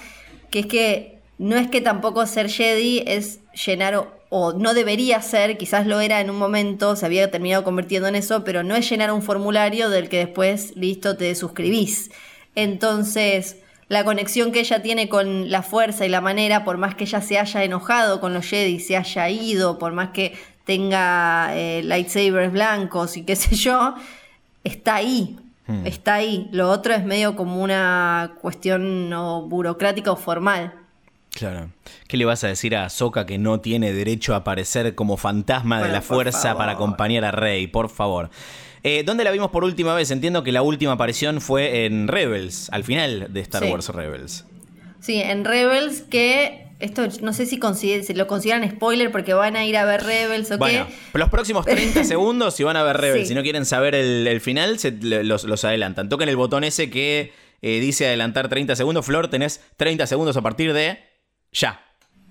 Speaker 2: que es que no es que tampoco ser Jedi es llenar o, o no debería ser, quizás lo era en un momento, se había terminado convirtiendo en eso, pero no es llenar un formulario del que después, listo, te suscribís. Entonces, la conexión que ella tiene con la fuerza y la manera, por más que ella se haya enojado con los Jedi, se haya ido, por más que tenga eh, lightsabers blancos y qué sé yo, está ahí. Está ahí. Lo otro es medio como una cuestión no burocrática o formal.
Speaker 1: Claro. ¿Qué le vas a decir a Ahsoka que no tiene derecho a aparecer como fantasma de la fuerza
Speaker 2: favor.
Speaker 1: para acompañar a Rey? Por favor. Eh, ¿Dónde la vimos por última vez? Entiendo que la última aparición fue en Rebels, al final de Star
Speaker 2: Sí.
Speaker 1: Wars Rebels.
Speaker 2: Sí, en Rebels que... Esto no sé si, consider- si lo consideran spoiler porque van a ir a ver Rebels o
Speaker 1: Bueno,
Speaker 2: qué.
Speaker 1: los próximos 30 segundos, si van a ver Rebels,
Speaker 2: Sí.
Speaker 1: si no quieren saber el, el final, se- los, los adelantan. Toquen el botón ese que eh, dice adelantar 30 segundos. Flor, tenés 30 segundos a partir de ya.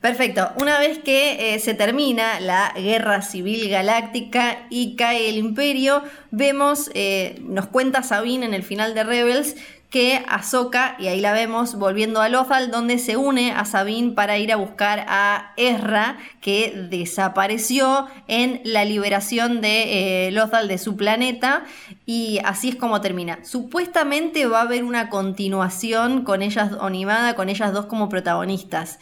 Speaker 2: Perfecto. Una vez que eh, se termina la guerra civil galáctica y cae el imperio, vemos, eh, nos cuenta Sabine en el final de Rebels que Ahsoka, y ahí la vemos volviendo a Lothal, donde se une a Sabine para ir a buscar a Ezra, que desapareció en la liberación de eh, Lothal de su planeta, y así es como termina. Supuestamente va a haber una continuación con ellas animada, con ellas dos como protagonistas.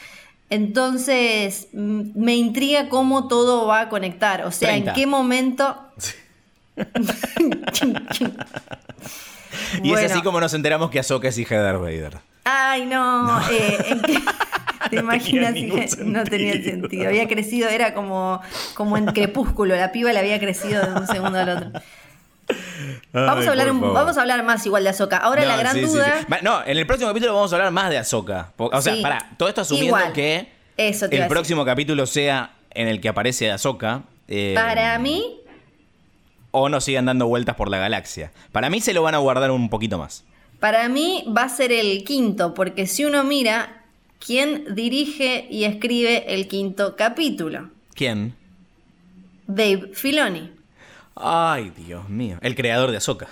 Speaker 2: Entonces, me intriga cómo todo va a conectar. O sea,
Speaker 1: 30.
Speaker 2: en qué momento.
Speaker 1: Y es así como nos enteramos que Ahsoka es hija de Darth Vader.
Speaker 2: Ay, no. eh, ¿en qué- ¿Te imaginas? que no tenía
Speaker 1: sentido.
Speaker 2: sentido. Había crecido, era como, como en crepúsculo. La piba le había crecido de un segundo al otro. Vamos,
Speaker 1: Ay,
Speaker 2: a hablar, un- vamos a hablar más igual de Azoka. Ahora
Speaker 1: No,
Speaker 2: la gran
Speaker 1: sí,
Speaker 2: duda.
Speaker 1: sí. No, en el próximo capítulo vamos a hablar más de Ahsoka. Po- O sea, para, todo esto asumiendo
Speaker 2: Igual.
Speaker 1: que
Speaker 2: Eso
Speaker 1: el próximo capítulo sea en el que aparece Ahsoka. eh,
Speaker 2: Para mí,
Speaker 1: O no sigan dando vueltas por la galaxia. Para mí se lo van a guardar un poquito más.
Speaker 2: Para mí va a ser el quinto, porque si uno mira quién dirige y escribe el quinto capítulo,
Speaker 1: ¿Quién?
Speaker 2: Dave Filoni.
Speaker 1: Ay, Dios mío. El creador de Ahsoka.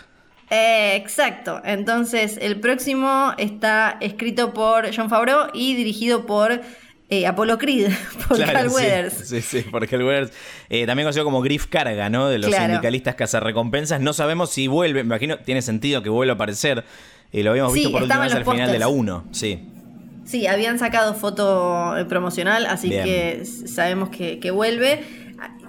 Speaker 2: Eh, exacto. Entonces, el próximo está escrito por John Favreau y dirigido por Eh, Apollo Creed, por
Speaker 1: Claro,
Speaker 2: Carl
Speaker 1: sí,
Speaker 2: Weathers.
Speaker 1: Sí, sí, por Carl Weathers. Eh, también conocido como Griff Carga, ¿no? De los
Speaker 2: Claro.
Speaker 1: sindicalistas cazarrecompensas. No sabemos si vuelve, me imagino, tiene sentido que vuelva a aparecer. Eh, lo habíamos
Speaker 2: Sí,
Speaker 1: visto por última vez al final de la
Speaker 2: pósters.
Speaker 1: 1, sí.
Speaker 2: Sí, habían sacado foto promocional, así
Speaker 1: Bien.
Speaker 2: que sabemos que, que vuelve.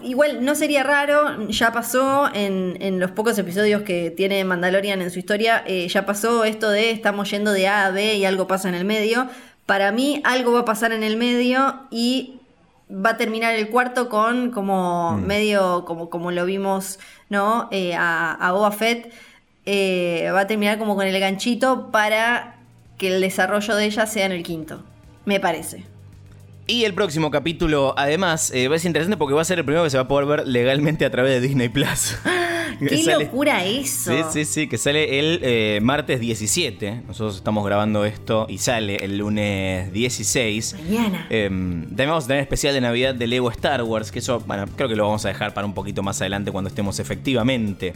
Speaker 2: Igual no sería raro, ya pasó en, en los pocos episodios que tiene Mandalorian en su historia, eh, ya pasó esto de estamos yendo de A a B y algo pasa en el medio. Para mí algo va a pasar en el medio y va a terminar el cuarto con como medio, como, como lo vimos, ¿no? Eh, a, a Boba Fett. eh, va a terminar como con el ganchito para que el desarrollo de ella sea en el quinto. Me parece.
Speaker 1: Y el próximo capítulo, además, eh, va a ser interesante porque va a ser el primero que se va a poder ver legalmente a través de Disney Plus.
Speaker 2: ¡Qué
Speaker 1: sale-
Speaker 2: locura eso!
Speaker 1: Sí, sí, sí, que sale el eh, martes 17. Nosotros estamos grabando esto y sale el lunes 16.
Speaker 2: Mañana.
Speaker 1: Eh, también vamos a tener especial de Navidad de Lego Star Wars, que eso, bueno, creo que lo vamos a dejar para un poquito más adelante cuando estemos efectivamente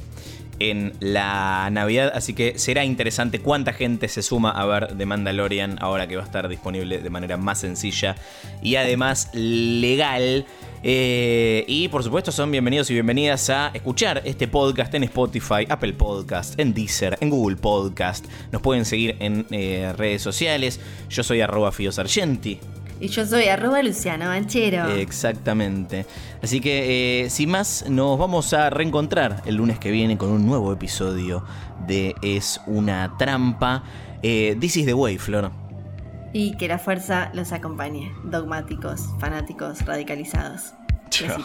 Speaker 1: en la Navidad. Así que será interesante cuánta gente se suma a ver The Mandalorian ahora que va a estar disponible de manera más sencilla y además legal. Eh, y por supuesto son bienvenidos y bienvenidas a escuchar este podcast en Spotify, Apple Podcast, en Deezer, en Google Podcast. Nos pueden seguir en eh, redes sociales. Yo soy arroba Fio Sargenti.
Speaker 2: Y yo soy arroba Luciano Banchero.
Speaker 1: Exactamente. Así que, eh, sin más, nos vamos a reencontrar el lunes que viene con un nuevo episodio de Es una trampa. Eh, This is the way, Flor.
Speaker 2: Y que la fuerza los acompañe. Dogmáticos, fanáticos, radicalizados.
Speaker 1: Chao.